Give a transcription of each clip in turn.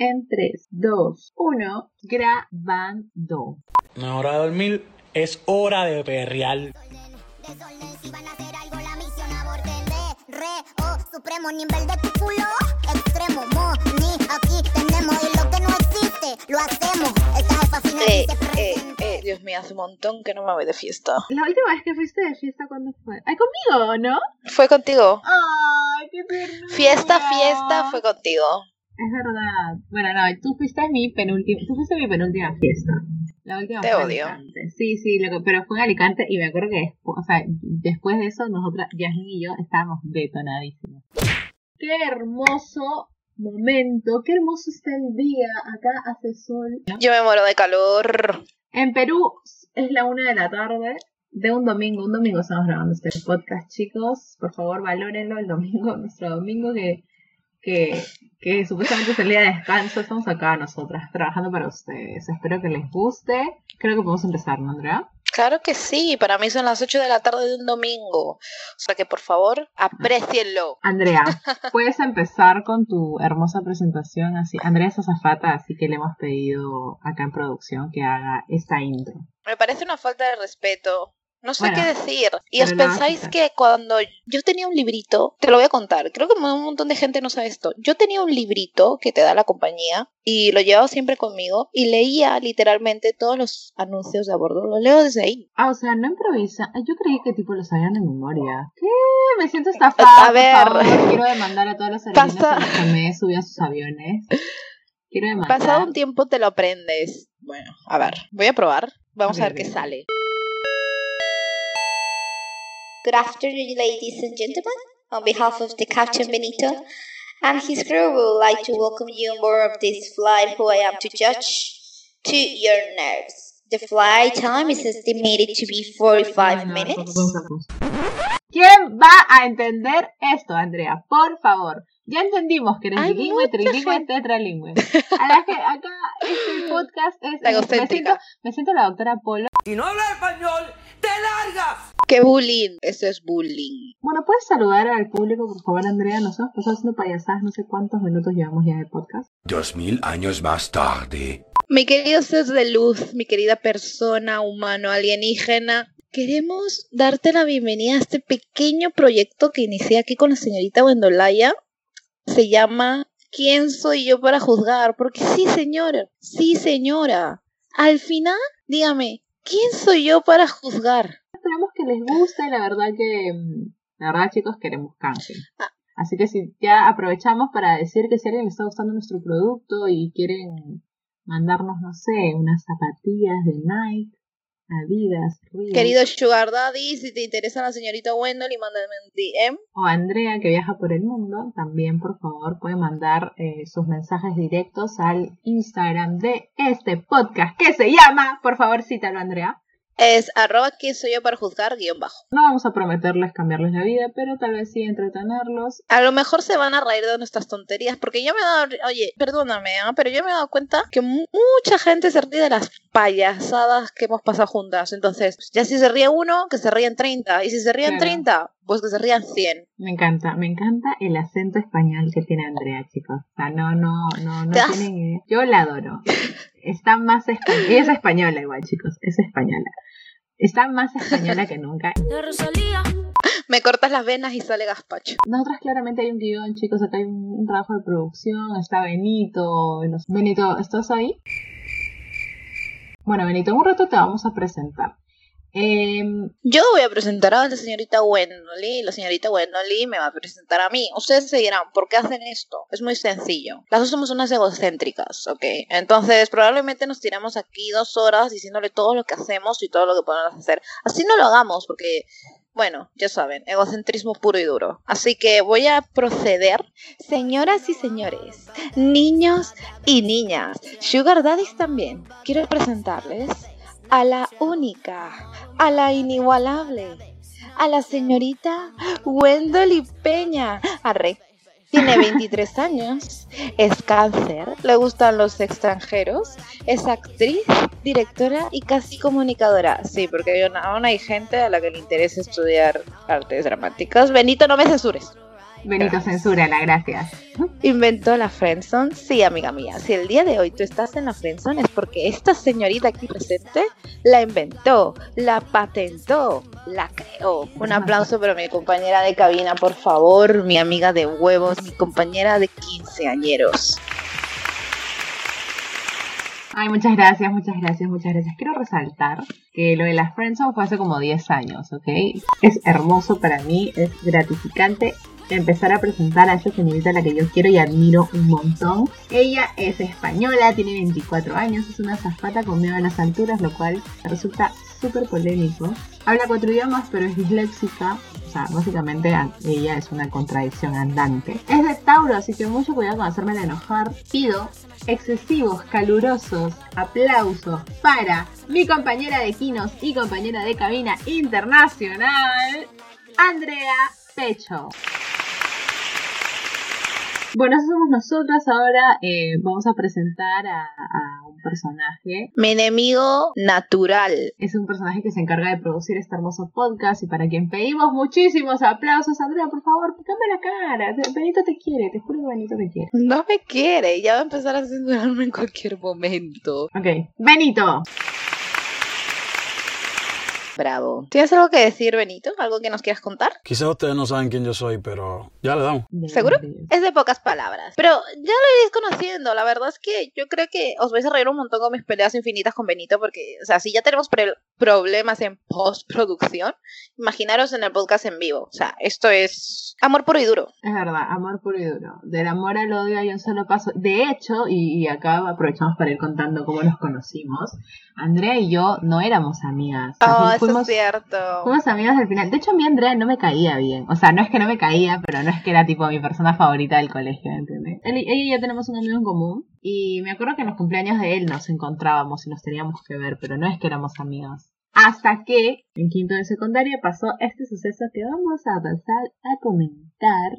En 3, 2, 1, grabando. Una hora de dormir es hora de perrear. Supremo nivel de tu culo. Extremo, mo, ni aquí tenemos y lo que no existe, lo hacemos. Esta jefa final Eh, eh, eh, Dios mío, hace un montón que no me voy de fiesta. La última vez que fuiste de fiesta, ¿cuándo fue? Ay, conmigo, ¿no? Fue contigo. Ay, qué ternura. Fiesta, fiesta, fue contigo. Es verdad. Bueno, no, tú fuiste mi penúltima, tú fuiste mi penúltima fiesta. La última Te fue odio. Alicante. Sí, sí, lo que- pero fue en Alicante y me acuerdo que después, o sea, después de eso, nosotras, Yasmin y yo, estábamos detonadísimos. Qué hermoso momento, qué hermoso está el día. Acá hace sol. Yo me muero de calor. En Perú es la una de la tarde de un domingo. Un domingo estamos grabando este podcast, chicos. Por favor, valórenlo el domingo, nuestro domingo que, que, que supuestamente es el día de descanso. Estamos acá nosotras trabajando para ustedes. Espero que les guste. Creo que podemos empezar, ¿no, Andrea? Claro que sí, para mí son las 8 de la tarde de un domingo. O sea que por favor, aprecienlo. Andrea, puedes empezar con tu hermosa presentación. Así, Andrea es azafata, así que le hemos pedido acá en producción que haga esta intro. Me parece una falta de respeto. No sé Bueno, qué decir. Y os pensáis que cuando yo tenía un librito, te lo voy a contar, creo que un montón de gente no sabe esto. Yo tenía un librito que te da la compañía y lo llevaba siempre conmigo y leía literalmente todos los anuncios de a bordo. Lo leo desde ahí. Ah, o sea, no improvisa. Ay, Yo creí que tipo lo sabían de memoria. ¿Qué? Me siento estafada. A ver. Por favor. Quiero demandar a todas las aerolíneas Pasa- que me subido a sus aviones. Quiero demandar. Pasado un tiempo te lo aprendes. Bueno, a ver, voy a probar. Vamos a ver qué sale. Good afternoon, ladies and gentlemen. On behalf of the Captain Benito and his crew, we would like to welcome you on board of this flight who I am to judge to your nerves. The flight time is estimated to be 45 No, no, minutes. pausa, pausa. ¿Quién va a entender esto, Andrea? Por favor. Ya entendimos que eres Hay bilingüe, mucha trilingüe, gente. tetralingüe. A la que acá este podcast es... La me, siento, me siento la doctora Polo. Si no hablas español, te largas. ¡Qué bullying! Eso es bullying. Bueno, ¿puedes saludar al público, por favor, Andrea? Nos hemos pasado haciendo payasadas, no sé cuántos minutos llevamos ya de podcast. Dos mil años más tarde. Mi querido ser de luz, mi querida persona, humano, alienígena, queremos darte la bienvenida a este pequeño proyecto que inicié aquí con la señorita Wendolaya. Se llama ¿Quién soy yo para juzgar? Porque sí, señora, sí, señora. Al final, dígame, ¿quién soy yo para juzgar? Les guste, la verdad que, la verdad chicos, queremos canje. Ah. Así que si ya aprovechamos para decir que si alguien le está gustando nuestro producto y quieren mandarnos, no sé, unas zapatillas de Nike, Adidas, Reebok, Querido Sugar Daddy, si te interesa la señorita Wendell, y mándame un DM. o Andrea que viaja por el mundo, también por favor pueden mandar eh, sus mensajes directos al Instagram de este podcast que se llama, por favor cítalo Andrea. Es arroba quién soy yo para juzgar, guion bajo. No vamos a prometerles cambiarles la vida, pero tal vez sí entretenerlos A lo mejor se van a reír de nuestras tonterías, porque yo me he dado, oye, perdóname, ¿ah? pero yo me he dado cuenta que mu- mucha gente se ríe de las payasadas que hemos pasado juntas. Entonces, ya si se ríe uno, que se ríen 30, y si se ríen Claro. 30, pues que se rían 100. Me encanta, me encanta el acento español que tiene Andrea, chicos. O sea, no, no, no, no tienen idea. Yo la adoro. Está más española. Ella es española igual, chicos. Es española. Está más española que nunca. Me cortas las venas y sale gazpacho. Nosotras claramente hay un guion, chicos. Acá hay un, un trabajo de producción. Está Benito. y los- Benito, ¿estás ahí? Bueno, Benito, en un rato te vamos a presentar. Em, Yo voy a presentar a la señorita Wendolly la señorita Wendolly me va a presentar a mí. Ustedes se dirán, ¿por qué hacen esto? Es muy sencillo. Las dos somos unas egocéntricas, ¿ok? Entonces probablemente nos tiramos aquí dos horas diciéndole todo lo que hacemos y todo lo que podemos hacer. Así no lo hagamos porque, bueno, ya saben, egocentrismo puro y duro. Así que voy a proceder. Señoras y señores, niños y niñas, Sugar Daddies también, quiero presentarles a la única, a la inigualable, a la señorita Wendolly Peña. Arre. Tiene 23 años, es cáncer, le gustan los extranjeros, es actriz, directora y casi comunicadora. Sí, porque aún hay gente a la que le interesa estudiar artes dramáticas. Benito, no me censures. Benito, censúrala, gracias. ¿Inventó la friendzone? Sí, amiga mía. Si el día de hoy tú estás en la friendzone es porque esta señorita aquí presente la inventó, la patentó, la creó. Un aplauso para mi compañera de cabina, por favor, mi amiga de huevos, mi compañera de quinceañeros. Ay, muchas gracias, muchas gracias, muchas gracias. Quiero resaltar que lo de las Friendzone fue hace como 10 años, ¿ok? Es hermoso para mí, es gratificante empezar a presentar a esa señorita a la que yo quiero y admiro un montón. Ella es española, tiene 24 años, es una zafata con miedo a las alturas, lo cual resulta súper polémico. Habla cuatro idiomas, pero es disléxica. O sea, básicamente ella es una contradicción andante. Es de Tauro, así que mucho cuidado con hacerme enojar. Pido excesivos, calurosos aplausos para mi compañera de Quinos y compañera de cabina internacional, Andrea Pecho. Bueno, eso somos nosotras. Ahora eh, vamos a presentar a, a un personaje. Mi enemigo natural. Es un personaje que se encarga de producir este hermoso podcast y para quien pedimos muchísimos aplausos. Andrea, por favor, cambia la cara. Benito te quiere, te juro que Benito te quiere. No me quiere, ya va a empezar a censurarme en cualquier momento. Ok, Benito. Bravo. ¿Tienes algo que decir, Benito? ¿Algo que nos quieras contar? Quizás ustedes no saben quién yo soy, pero ya le damos. ¿Seguro? Es de pocas palabras. Pero ya lo iréis conociendo. La verdad es que yo creo que os vais a reír un montón con mis peleas infinitas con Benito. Porque, o sea, si ya tenemos problemas en postproducción, imaginaros en el podcast en vivo. O sea, esto es amor puro y duro. Es verdad, amor puro y duro. Del amor al odio hay un solo paso. De hecho, y, y acá aprovechamos para ir contando cómo nos conocimos, Andrea y yo no éramos amigas. Oh, fuimos, cierto. fuimos amigas al final. De hecho, a mí Andrea no me caía bien. O sea, no es que no me caía, pero no es que era tipo mi persona favorita del colegio, ¿entendés? Él, ella y yo tenemos un amigo en común. Y me acuerdo que en los cumpleaños de él nos encontrábamos y nos teníamos que ver, pero no es que éramos amigas. Hasta que en quinto de secundaria pasó este suceso que vamos a pasar a comentar.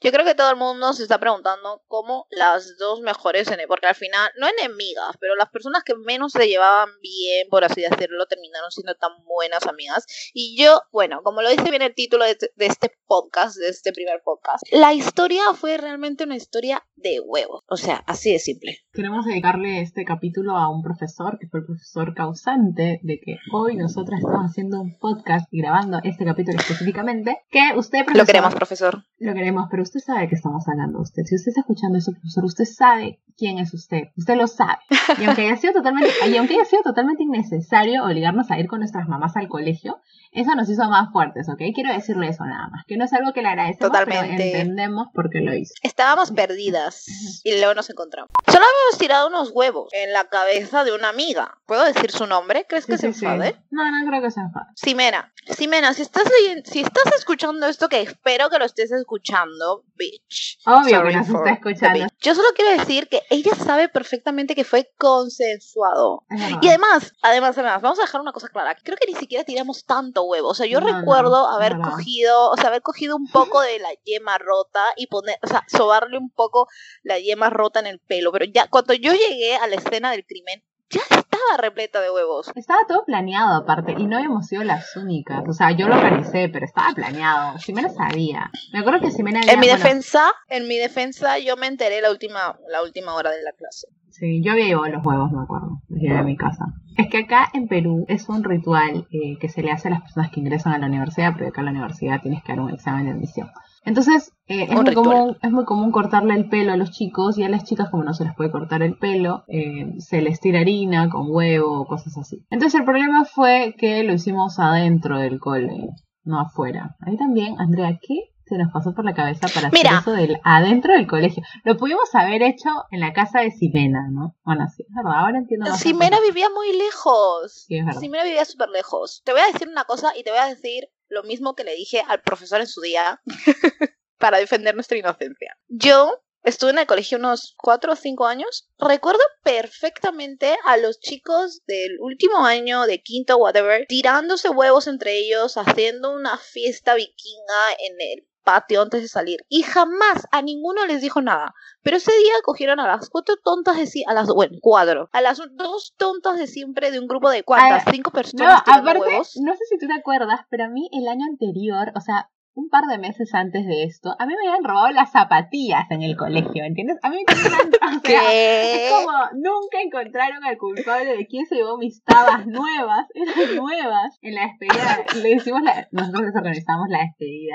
Yo creo que todo el mundo se está preguntando cómo las dos mejores, porque al final, no enemigas, pero las personas que menos se llevaban bien, por así decirlo, terminaron siendo tan buenas amigas. Y yo, bueno, como lo dice bien el título de, este- de este podcast, de este primer podcast, la historia fue realmente una historia de huevos. O sea, así de simple. Queremos dedicarle este capítulo a un profesor que fue el profesor causante de que hoy nosotras estamos haciendo un podcast y grabando este capítulo específicamente. Que usted, profesor, Lo queremos, profesor. Lo queremos, pero usted sabe qué estamos hablando usted. Si usted está escuchando eso, profesor, usted sabe quién es usted. Usted lo sabe. Y aunque haya sido totalmente, y aunque haya sido totalmente innecesario obligarnos a ir con nuestras mamás al colegio, eso nos hizo más fuertes, ¿ok? Quiero decirle eso nada más. Que no es algo que le agradecemos, Totalmente. pero entendemos por qué lo hizo. Estábamos perdidas y luego nos encontramos. Solo habíamos tirado unos huevos en la cabeza de una amiga. ¿Puedo decir su nombre? ¿Crees que Sí, se sí, sí. enfade? No, no creo que se enfade. Ximena, Ximena, si estás si estás escuchando esto, que espero que lo estés escuchando, bitch. Obvio Sorry que nos está escuchando. Yo solo quiero decir que ella sabe perfectamente que fue consensuado. Y además, además, además, vamos a dejar una cosa clara. Creo que ni siquiera tiramos tanto huevo. O sea, yo No, recuerdo haber cogido, o sea, haber cogido un poco de la yema rota y poner, o sea, sobarle un poco la yema rota en el pelo. Pero ya, cuando yo llegué a la escena del crimen, ya estaba repleta de huevos. Estaba todo planeado aparte y no habíamos sido las únicas. O sea, yo lo organicé, pero estaba planeado. Ximena sabía. Me acuerdo que Ximena había... En mi bueno, defensa, en mi defensa, yo me enteré la última, la última hora de la clase. Sí, yo había llevado los huevos, me acuerdo, los llevé a mi casa. Es que acá en Perú es un ritual eh, que se le hace a las personas que ingresan a la universidad, porque acá en la universidad tienes que dar un examen de admisión. Entonces, eh, es, muy común, es muy común cortarle el pelo a los chicos y a las chicas, como no se les puede cortar el pelo, eh, se les tira harina con huevo o cosas así. Entonces, el problema fue que lo hicimos adentro del cole, no afuera. Ahí también, Andrea, ¿qué se nos pasó por la cabeza para hacer Mira. eso del adentro del colegio? Lo pudimos haber hecho en la casa de Ximena, ¿no? Bueno, sí, es verdad, ahora entiendo más. Menos. vivía muy lejos. Sí, es verdad. Ximena vivía súper lejos. Te voy a decir una cosa y te voy a decir lo mismo que le dije al profesor en su día para defender nuestra inocencia. Yo estuve en el colegio unos cuatro o cinco años. Recuerdo perfectamente a los chicos del último año, de quinto, whatever, tirándose huevos entre ellos, haciendo una fiesta vikinga en el patio antes de salir. Y jamás a ninguno les dijo nada. Pero ese día cogieron a las cuatro tontas de si a las bueno, cuatro, a las dos tontas de siempre de un grupo de cuántas, Ay, cinco No, personas tirando aparte, huevos. no sé si tú te acuerdas, pero a mí el año anterior, o sea, un par de meses antes de esto, a mí me habían robado las zapatillas en el colegio, ¿entiendes? A mí me o sea, es como nunca encontraron al culpable de quién se llevó mis tabas nuevas, eran nuevas. En la despedida, le hicimos la, nosotros les organizamos la despedida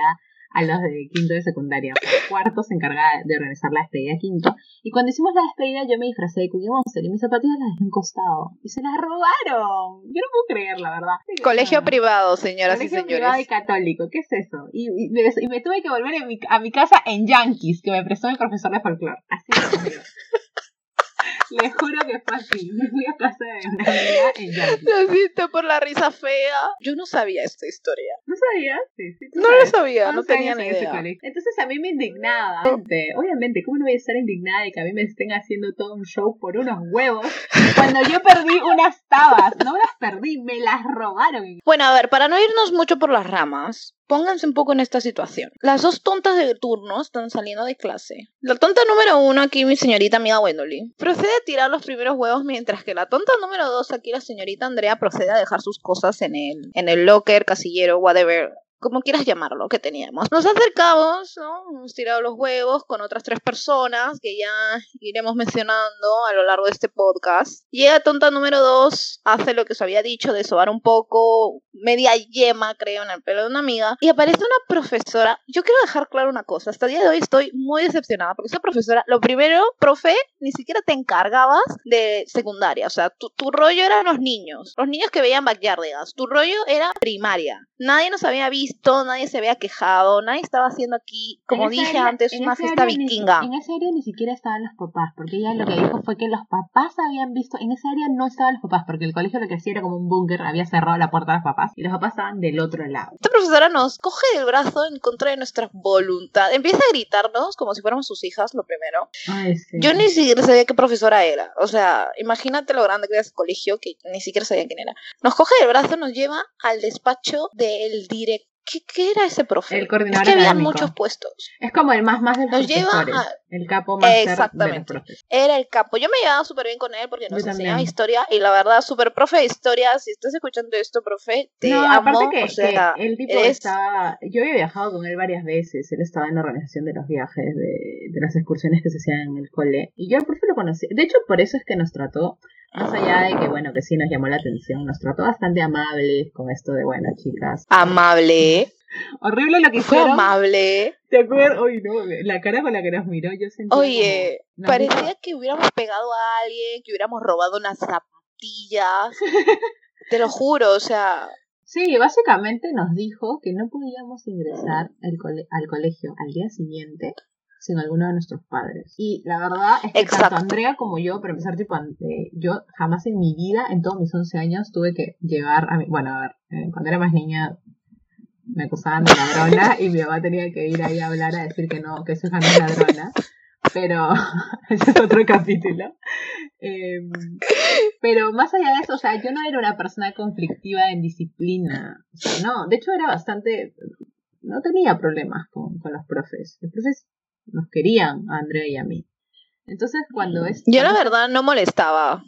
a los de quinto de secundaria. Cuarto se encargaba de organizar la despedida de quinto. Y cuando hicimos la despedida yo me disfracé de Cookie Monster y mis zapatillas las dejé en un costado. Y se las robaron. Yo no puedo creer, la verdad. Colegio No. privado, señoras Colegio y privado y señores. católico, ¿qué es eso? Y, y me, y me tuve que volver en mi- a mi casa en Yankees, que me prestó mi profesor de folclore. Así lo juro. Que fue así. Me fui a casa de una amiga en Yankees. Lo siento por la risa fea. Yo no sabía esta historia. ¿No sabías? Sí, sí, No lo sabes. sabía, no tenía ni idea. Entonces a mí me indignaba. Obviamente, ¿cómo no voy a estar indignada de que a mí me estén haciendo todo un show por unos huevos? Cuando yo perdí unas tabas, no las perdí, me las robaron. Bueno, a ver, para no irnos mucho por las ramas, pónganse un poco en esta situación. Las dos tontas de turno están saliendo de clase. La tonta número uno, aquí mi señorita amiga Wendolin, procede a tirar los primeros huevos, mientras que la tonta número dos, aquí la señorita Andrea, procede a dejar sus cosas en el, en el locker, casillero, whatever. Como quieras llamarlo, que teníamos. Nos acercamos, ¿no? Hemos tirado los huevos con otras tres personas que ya iremos mencionando a lo largo de este podcast. Llega tonta número dos, hace lo que se había dicho de sobar un poco, media yema, creo, en el pelo de una amiga. Y aparece una profesora. Yo quiero dejar claro una cosa. Hasta el día de hoy estoy muy decepcionada porque esa profesora, lo primero, profe, ni siquiera te encargabas de secundaria. O sea, tu, tu rollo eran los niños. Los niños que veían Backyardigans. Tu rollo era primaria. Nadie nos había visto, nadie se había quejado, nadie estaba haciendo aquí, como dije área- antes, una fiesta ni- vikinga. en esa área ni siquiera estaban los papás, porque ella lo que dijo fue que los papás habían visto, en esa área no estaban los papás, porque el colegio lo que hacía era como un búnker, había cerrado la puerta a los papás, y los papás estaban del otro lado. Esta profesora nos coge del brazo en contra de nuestra voluntad. Empieza a gritarnos como si fuéramos sus hijas, lo primero. Ay, sí. Yo ni siquiera sabía qué profesora era. O sea, imagínate lo grande que era ese colegio que ni siquiera sabía quién era. Nos coge del brazo, nos lleva al despacho del director. ¿Qué, qué era ese profe? El coordinador es que había muchos puestos. Es como el más más de los Nos lleva a- el capo más de los Exactamente. Era el capo. Yo me llevaba súper bien con él porque nos Yo enseñaba también. historia. Y la verdad, súper profe de historia. Si estás escuchando esto, profe, te no, amo. aparte que, o sea, que el tipo eres- estaba, yo había viajado con él varias veces, él estaba en la organización de los viajes, de, de las excursiones que se hacían en el cole, y yo al profe lo conocí, de hecho por eso es que nos trató, más allá de que bueno, que sí nos llamó la atención, nos trató bastante amables con esto de, bueno, chicas, amable. horrible lo que Fue hicieron, amable. ¿te acuerdas? Uy, no, la cara con la que nos miró, yo sentí Oye, como- parecía que hubiéramos pegado a alguien, que hubiéramos robado unas zapatillas. Te lo juro, o sea, Sí, básicamente nos dijo que no podíamos ingresar al, cole- al colegio al día siguiente sin alguno de nuestros padres. Y la verdad es que Exacto. tanto Andrea como yo, para empezar, tipo, eh, yo jamás en mi vida, en todos mis 11 años, tuve que llevar a mi... Bueno, a ver, eh, cuando era más niña me acusaban de ladrona y mi mamá tenía que ir ahí a hablar a decir que no, que su hija no es ladrona. Pero ese es otro capítulo. Em, pero más allá de eso, o sea, yo no era una persona conflictiva en disciplina. O sea, no, de hecho era bastante... No tenía problemas con, con los profes. Los profes nos querían a Andrea y a mí. Entonces, cuando es... yo la verdad no molestaba.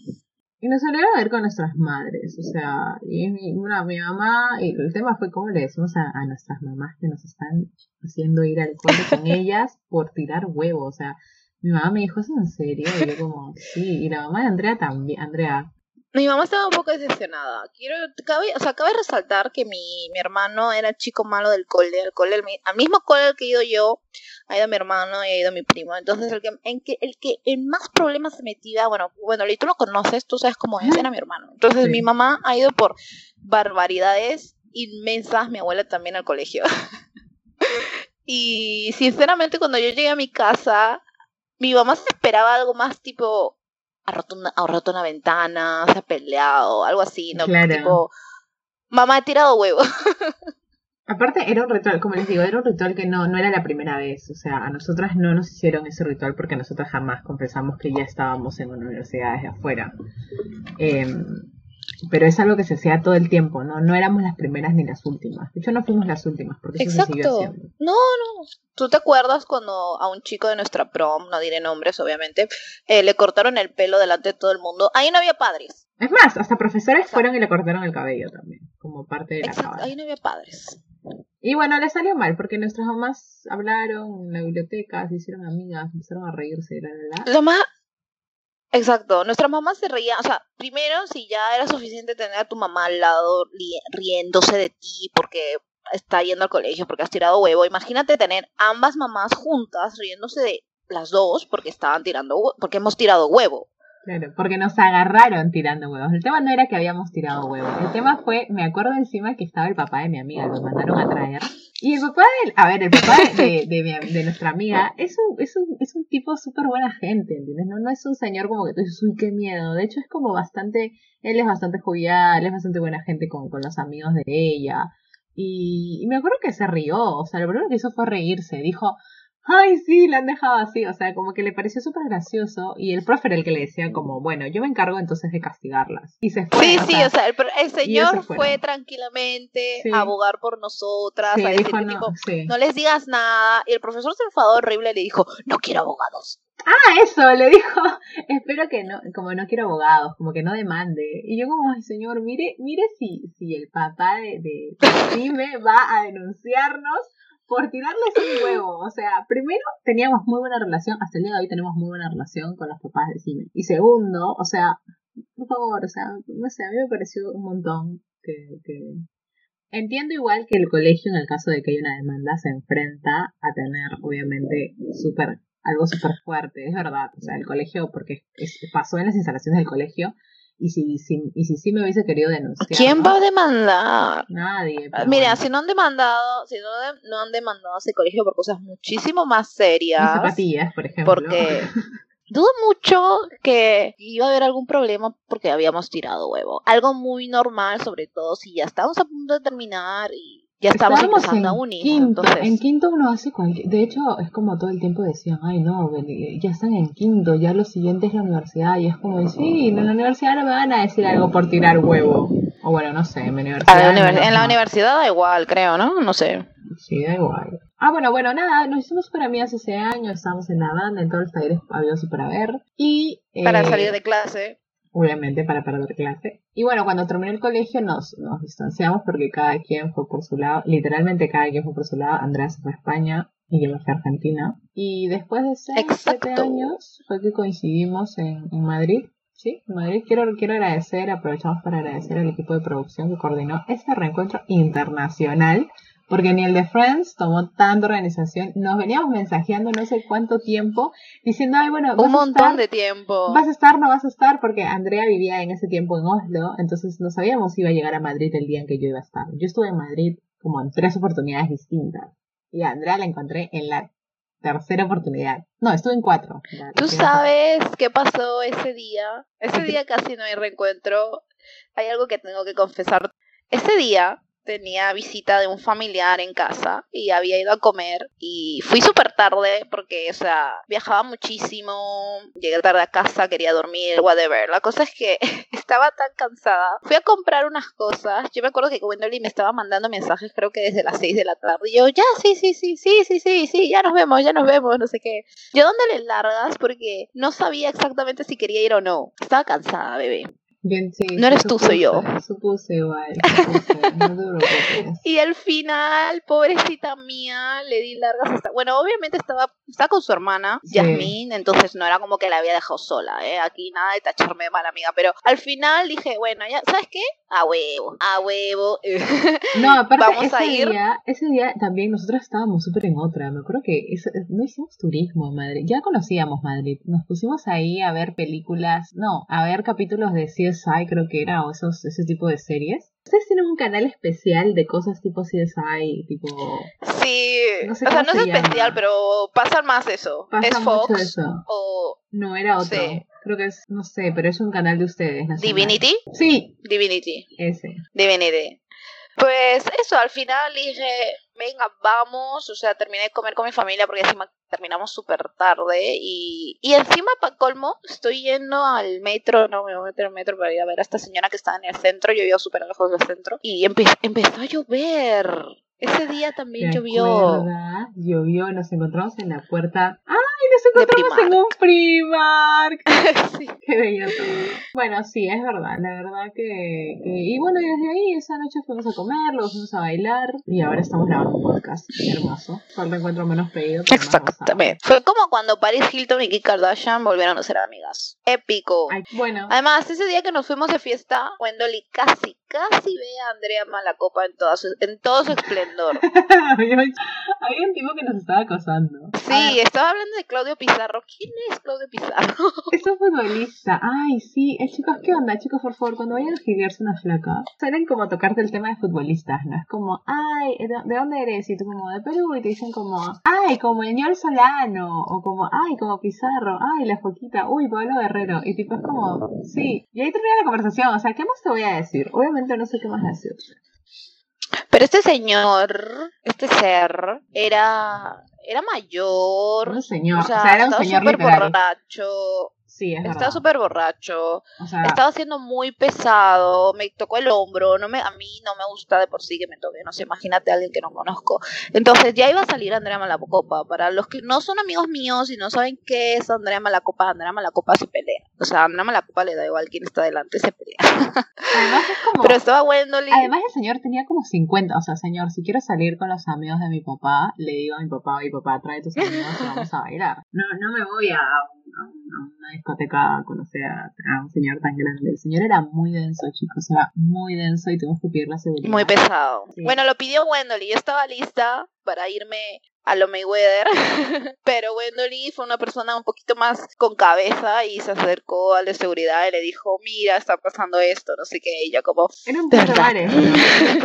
y nos salieron a ver con nuestras madres, o sea, y mi, una, mi mamá, y el tema fue cómo le decimos a, a nuestras mamás que nos están haciendo ir al cole con ellas por tirar huevos, o sea, mi mamá me dijo, ¿es en serio? Y yo como, sí, y la mamá de Andrea también, Andrea, Mi mamá estaba un poco decepcionada. Quiero, cabe, o sea, cabe resaltar que mi, mi hermano era el chico malo del cole, el cole, el al mismo cole al que he ido yo, ha ido mi hermano y ha ido mi primo. Entonces, el que, en que, el que en más problemas se metía, bueno, bueno, tú lo conoces, tú sabes cómo es, era mi hermano. Entonces, Sí. mi mamá ha ido por barbaridades inmensas, mi abuela también al colegio. y sinceramente, cuando yo llegué a mi casa, mi mamá se esperaba algo más tipo ha roto una, ha roto una ventana, se ha peleado, algo así, ¿no? Claro. Tipo, mamá ha tirado huevo. Aparte, era un ritual, como les digo, era un ritual que no, no era la primera vez. O sea, a nosotras no nos hicieron ese ritual porque nosotras jamás confesamos que ya estábamos en una universidad desde afuera. Em, pero es algo que se hacía todo el tiempo, ¿no? No éramos las primeras ni las últimas. De hecho, no fuimos las últimas porque eso se siguió Exacto. haciendo. No, no. ¿Tú te acuerdas cuando a un chico de nuestra prom, no diré nombres, obviamente, eh, le cortaron el pelo delante de todo el mundo? Ahí no había padres. Es más, hasta profesores fueron y le cortaron el cabello también, como parte de la Exacto, ahí no había padres. Y bueno, le salió mal porque nuestras mamás hablaron en la biblioteca, se hicieron amigas, empezaron a reírse, la, la, la. Lo más... Exacto, nuestra mamá se reía, o sea, primero si ya era suficiente tener a tu mamá al lado riéndose de ti porque está yendo al colegio, porque has tirado huevo, imagínate tener ambas mamás juntas riéndose de las dos porque estaban tirando porque hemos tirado huevo. Claro, porque nos agarraron tirando huevos. El tema no era que habíamos tirado huevos. El tema fue, me acuerdo encima que estaba el papá de mi amiga, lo mandaron a traer. Y el papá de, a ver, el papá de, de, mi- de nuestra amiga es un, es un, es un tipo súper buena gente, ¿entiendes? No, no es un señor como que tú dices, uy, qué miedo. De hecho, es como bastante, él es bastante jovial, es bastante buena gente con, con los amigos de ella. Y, y me acuerdo que se rió, o sea, lo primero que hizo fue reírse. Dijo, ay, sí, la han dejado así, o sea, como que le pareció súper gracioso. Y el profe era el que le decía como, bueno, yo me encargo entonces de castigarlas. Y se fue. Sí, o sí, sea, o sea, el, el señor se fue tranquilamente Sí. a abogar por nosotras, sí, a decir dijo, no, tipo, sí. no les digas nada. Y el profesor se enfadó horrible y le dijo, no quiero abogados. Ah, eso, le dijo, espero que no, como no quiero abogados, como que no demande. Y yo como, ay señor, mire, mire si, si el papá de, de, de Sime va a denunciarnos por tirarles un huevo. O sea, primero teníamos muy buena relación, hasta el día de hoy tenemos muy buena relación con los papás de Sime. Y segundo, o sea, por favor, o sea, no sé, a mí me pareció un montón que, que... Entiendo igual que el colegio, en el caso de que haya una demanda, se enfrenta a tener, obviamente, súper algo súper fuerte, es verdad. O sea, el colegio, porque pasó en las instalaciones del colegio, y si, si, y si sí me hubiese querido denunciar. ¿Quién va a demandar? Nadie. pero Mira, bueno. si no han demandado, si no, de- no han demandado a ese colegio por cosas muchísimo más Mis serias, zapatillas, por ejemplo. porque dudo mucho que iba a haber algún problema porque habíamos tirado huevo. Algo muy normal, sobre todo si ya estamos a punto de terminar y ya estamos Estábamos a en unir. quinto, entonces, en quinto uno hace cualquier... De hecho, es como todo el tiempo decían, ay no, ven, ya están en quinto, ya lo siguiente es la universidad, y es como, sí, en la universidad no me van a decir algo por tirar huevo. O bueno, no sé, en universidad... la univers- menos en la universidad da igual, creo, ¿no? No sé. Sí, da igual. Ah, bueno, bueno, nada, nos hicimos super amigas ese año, estábamos en la banda, en todos los talleres habidos y para ver. Y... Para eh, salir de clase. Obviamente para perder clase. Y bueno, cuando terminó el colegio nos, nos distanciamos porque cada quien fue por su lado, literalmente cada quien fue por su lado. Andrea se fue a España y yo me fui a Argentina. Y después de seis, siete años fue que coincidimos en, en Madrid. Sí, en Madrid quiero, quiero agradecer, aprovechamos para agradecer al equipo de producción que coordinó este reencuentro internacional. Porque ni el de Friends tomó tanta organización. Nos veníamos mensajeando no sé cuánto tiempo diciendo, ay, bueno, vas Un a montón estar- de tiempo. ¿Vas a estar? ¿No vas a estar? Porque Andrea vivía en ese tiempo en Oslo, entonces no sabíamos si iba a llegar a Madrid el día en que yo iba a estar. Yo estuve en Madrid como en tres oportunidades distintas. Y a Andrea la encontré en la tercera oportunidad. No, estuve en cuatro. ¿Tú sabes qué pasó ese día? Ese día casi no hay reencuentro. Hay algo que tengo que confesar. Ese día tenía visita de un familiar en casa y había ido a comer y fui súper tarde porque, o sea, viajaba muchísimo, llegué tarde a casa, quería dormir, whatever. La cosa es que estaba tan cansada. Fui a comprar unas cosas. Yo me acuerdo que Wendy me estaba mandando mensajes creo que desde las 6 de la tarde. Y yo, ya, sí, sí, sí, sí, sí, sí, sí, ya nos vemos, ya nos vemos, no sé qué. ¿Yo dónde le largas? Porque no sabía exactamente si quería ir o no. Estaba cansada, bebé. Bien, sí, No eres tú, soy yo. supuse, igual, supuse, no. Y al final, pobrecita mía, le di largas hasta... Bueno, obviamente estaba, estaba con su hermana, Sí. Yasmín, entonces no era como que la había dejado sola, ¿eh? Aquí nada de tacharme de mala amiga, pero al final dije, bueno, ya, ¿sabes qué? A huevo, a huevo. No, aparte Vamos ese a ir. día, ese día también nosotros estábamos súper en otra. Me acuerdo que eso- no hicimos turismo en Madrid. Ya conocíamos Madrid. Nos pusimos ahí a ver películas, no, a ver capítulos de CSI creo que era, o esos, ese tipo de series. Ustedes tienen un canal especial de cosas tipo CSI, tipo... Sí, No sé o sea, no es especial, pero pasan más eso. Pasa es mucho Fox eso. o No, era otro. Sí. Creo que es, no sé, pero es un canal de ustedes. nacional. Divinity. Sí, Divinity. ese. Divinity. Pues eso, al final dije, venga, vamos, o sea, terminé de comer con mi familia porque encima terminamos súper tarde y, y encima, para colmo, estoy yendo al metro, no me voy a meter al metro para ir a ver a esta señora que está en el centro, yo vivo súper lejos del centro y empe- empezó a llover. Ese día ¿Te también llovió. Llovió, nos encontramos en la puerta. ¡Ay! Nos encontramos en un Primark. Sí. Qué bello todo. Bueno, sí, es verdad. La verdad que, que- Y bueno, y desde ahí esa noche fuimos a comer, luego fuimos a bailar. Y ahora estamos grabando un podcast. Hermoso. Fue el reencuentro menos pedido. Exactamente. Fue como cuando Paris Hilton y Kim Kardashian volvieron a ser amigas. Épico. Ay, bueno. Además, ese día que nos fuimos de fiesta, Wendoli casi, casi ve a Andrea Malacopa en, toda su, en todo su esplendor. había, había un tipo que nos estaba acosando. Sí, estaba hablando de Claudio Pizarro. ¿Quién es Claudio Pizarro? Es un futbolista. Ay, sí. Eh, chicos, ¿qué onda? Chicos, por favor, cuando vayan a gilearse una flaca, suelen como tocarte el tema de futbolistas, ¿no? Es como, ay, ¿de de dónde eres? Y tú como, de Perú. Y te dicen como, ay, como el ñol Solano. O como, ay, como Pizarro. Ay, la foquita. Uy, Pablo Guerrero. Y tipo, es como, sí. Y ahí termina la conversación. O sea, ¿qué más te voy a decir? Obviamente no sé qué más decir. Pero este señor, este ser, era, era mayor. Un señor. O O sea, sea, era un señor borracho. Sí, es Estaba súper borracho. O sea, Estaba siendo muy pesado, me tocó el hombro, no me, a mí no me gusta de por sí que me toque, no sé, imagínate a alguien que no conozco. Entonces ya iba a salir Andrea Malacopa. Para los que no son amigos míos y no saben qué es Andrea Malacopa, Andrea Malacopa se pelea. O sea, Andrea Malacopa le da igual quién está delante, se pelea. además es como... Pero estaba Wendolyn. Además el señor tenía como 50, o sea, señor, si quiero salir con los amigos de mi papá, le digo a mi papá, mi papá, trae tus amigos y vamos a bailar. No, no me voy a, a un- a una discoteca a conocer a, a un señor tan grande. El señor era muy denso, chicos, era muy denso y tuvimos que pedir la seguridad. Muy pesado. Sí. Bueno, lo pidió Wendolyn. Yo estaba lista para irme a lo Mayweather, pero Wendolyn fue una persona un poquito más con cabeza y se acercó al de seguridad y le dijo, mira, está pasando esto, no sé qué, y yo como, Era un. Era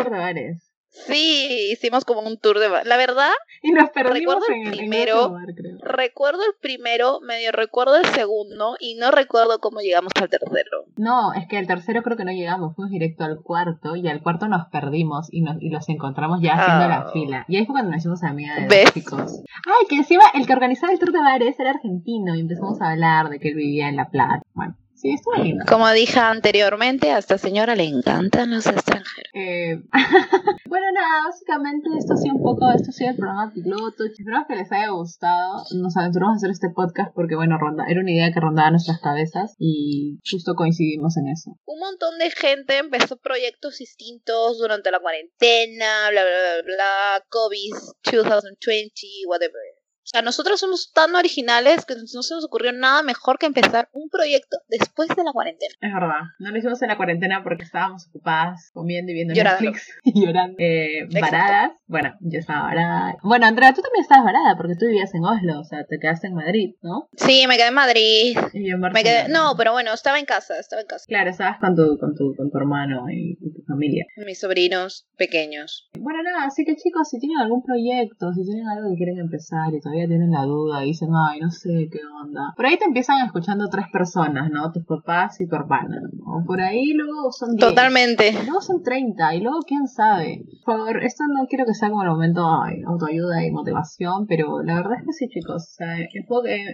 un bares. Sí, hicimos como un tour de... ba- La verdad, Y nos perdimos Recuerdo el en, primero. bar, creo. recuerdo el primero, medio recuerdo el segundo y no recuerdo cómo llegamos al tercero. No, es que al tercero creo que no llegamos, fuimos directo al cuarto y al cuarto nos perdimos y, nos, y los encontramos ya haciendo la Ah. fila. Y ahí fue cuando nos hicimos amiga de los ¿Ves? chicos. Ay, que encima el que organizaba el tour de bares era argentino y empezamos a hablar de que él vivía en La Plata. Bueno, sí, estuvo lindo. Como dije anteriormente, a esta señora le encantan los extranjeros. Eh, bueno, nada, básicamente esto ha sido un poco, esto ha sido el programa piloto. Esperamos que les haya gustado. Nos aventuramos a hacer este podcast porque, bueno, ronda, era una idea que rondaba nuestras cabezas y justo coincidimos en eso. un montón de gente empezó proyectos distintos durante la cuarentena, bla, bla, bla, bla, COVID 2020, whatever. O sea, nosotros somos tan originales que no se nos ocurrió nada mejor que empezar un proyecto después de la cuarentena. Es verdad, no lo hicimos en la cuarentena porque estábamos ocupadas comiendo y viendo Llorando. Netflix y llorando. Eh, varadas. Bueno, yo estaba varada. Bueno, Andrea, tú también estabas varada porque tú vivías en Oslo, o sea, te quedaste en Madrid, ¿no? Sí, me quedé en Madrid. Y yo en Me Barcelona. quedé... No, pero bueno, estaba en casa, estaba en casa. Claro, estabas con tu, con tu, con tu hermano y, y tu familia. Mis sobrinos pequeños. Bueno, nada, así que chicos, si tienen algún proyecto, si tienen algo que quieren empezar y todavía tienen la duda y dicen, ay, no sé qué onda. Por ahí te empiezan escuchando tres personas, ¿no? Tus papás y tu hermana. O por ahí luego son diez. Totalmente. Luego son 30 y luego quién sabe. Por favor, esto no quiero que sea como el momento ay, autoayuda y motivación, pero la verdad es que sí, chicos. O sea, eh,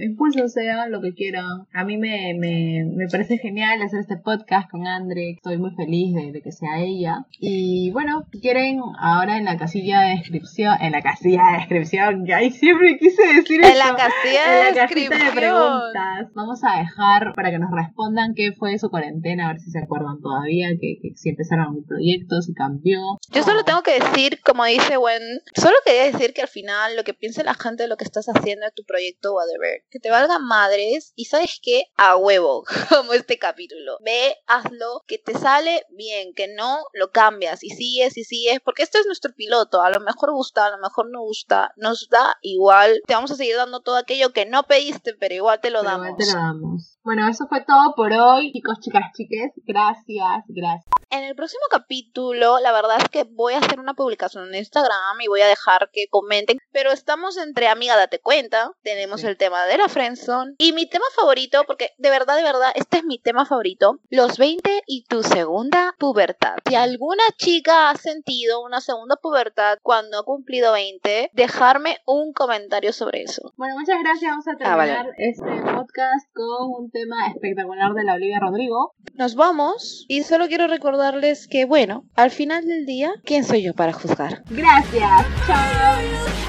impúlsense, hagan lo que quieran. A mí me, me, me parece genial hacer este podcast con Andre. Estoy muy feliz de, de que sea ella. Y bueno, si quieren, ahora en la casilla de descripción, en la casilla de descripción, que ahí siempre quise decir En eso. la casilla En la cajita de preguntas. Vamos a dejar para que nos respondan qué fue su cuarentena, a ver si se acuerdan todavía, que, que si empezaron algún proyecto, si cambió. Yo solo tengo que decir, como dice Gwen, solo quería decir que al final lo que piense la gente de lo que estás haciendo de tu proyecto, whatever, que te valgan madres y sabes qué, a huevo, como este capítulo. Ve, hazlo, que te sale bien, que no lo cambias y sigues y sigues, porque este es nuestro piloto, a lo mejor gusta, a lo mejor no gusta, nos da igual, te vamos a seguir dando todo aquello que no pediste, pero igual te lo Pero damos. igual te lo damos. Bueno, eso fue todo por hoy, chicos, chicas, chiques. Gracias, gracias. En el próximo capítulo, la verdad es que voy a hacer una publicación en Instagram y voy a dejar que comenten. Pero estamos entre amiga, date cuenta. Tenemos Sí. el tema de la friendzone. Y mi tema favorito, porque de verdad, de verdad, este es mi tema favorito. Los 20 y tu segunda pubertad. Si alguna chica ha sentido una segunda pubertad cuando ha cumplido 20, dejarme un comentario sobre eso. Bueno, muchas gracias. Vamos a Ah, vale. terminar este podcast con un tema espectacular de la Olivia Rodrigo. Nos vamos y solo quiero recordar recordarles que, bueno, al final del día, ¿quién soy yo para juzgar? Gracias. Chao.